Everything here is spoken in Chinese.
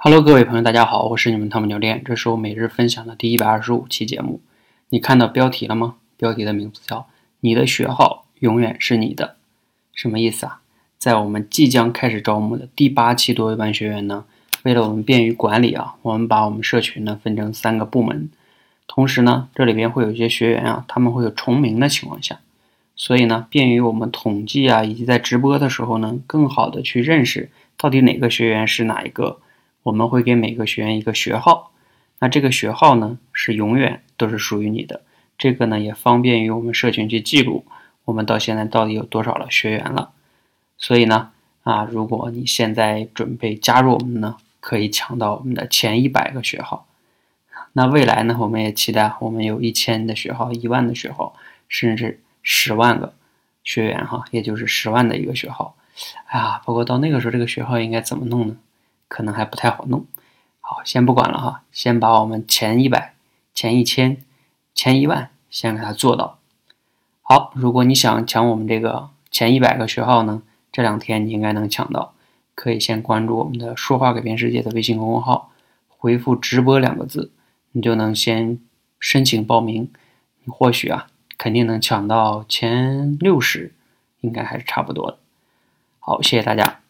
Hello，各位朋友，大家好，我是你们汤姆教练，这是我每日分享的第一百二十五期节目。你看到标题了吗？标题的名字叫“你的学号永远是你的”，什么意思啊？在我们即将开始招募的第八期多维班学员呢，为了我们便于管理啊，我们把我们社群呢分成三个部门，同时呢，这里边会有一些学员啊，他们会有重名的情况下，所以呢，便于我们统计啊，以及在直播的时候呢，更好的去认识到底哪个学员是哪一个。我们会给每个学员一个学号，那这个学号呢是永远都是属于你的。这个呢也方便于我们社群去记录我们到现在到底有多少了学员了。所以呢，啊，如果你现在准备加入我们呢，可以抢到我们的前一百个学号。那未来呢，我们也期待我们有一千的学号、一万的学号，甚至十万个学员哈，也就是十万的一个学号。哎呀，不过到那个时候，这个学号应该怎么弄呢？可能还不太好弄，好，先不管了哈，先把我们前一百、前一千、前一万先给它做到。好，如果你想抢我们这个前一百个学号呢，这两天你应该能抢到。可以先关注我们的“说话改变世界”的微信公众号，回复“直播”两个字，你就能先申请报名。你或许啊，肯定能抢到前六十，应该还是差不多的。好，谢谢大家。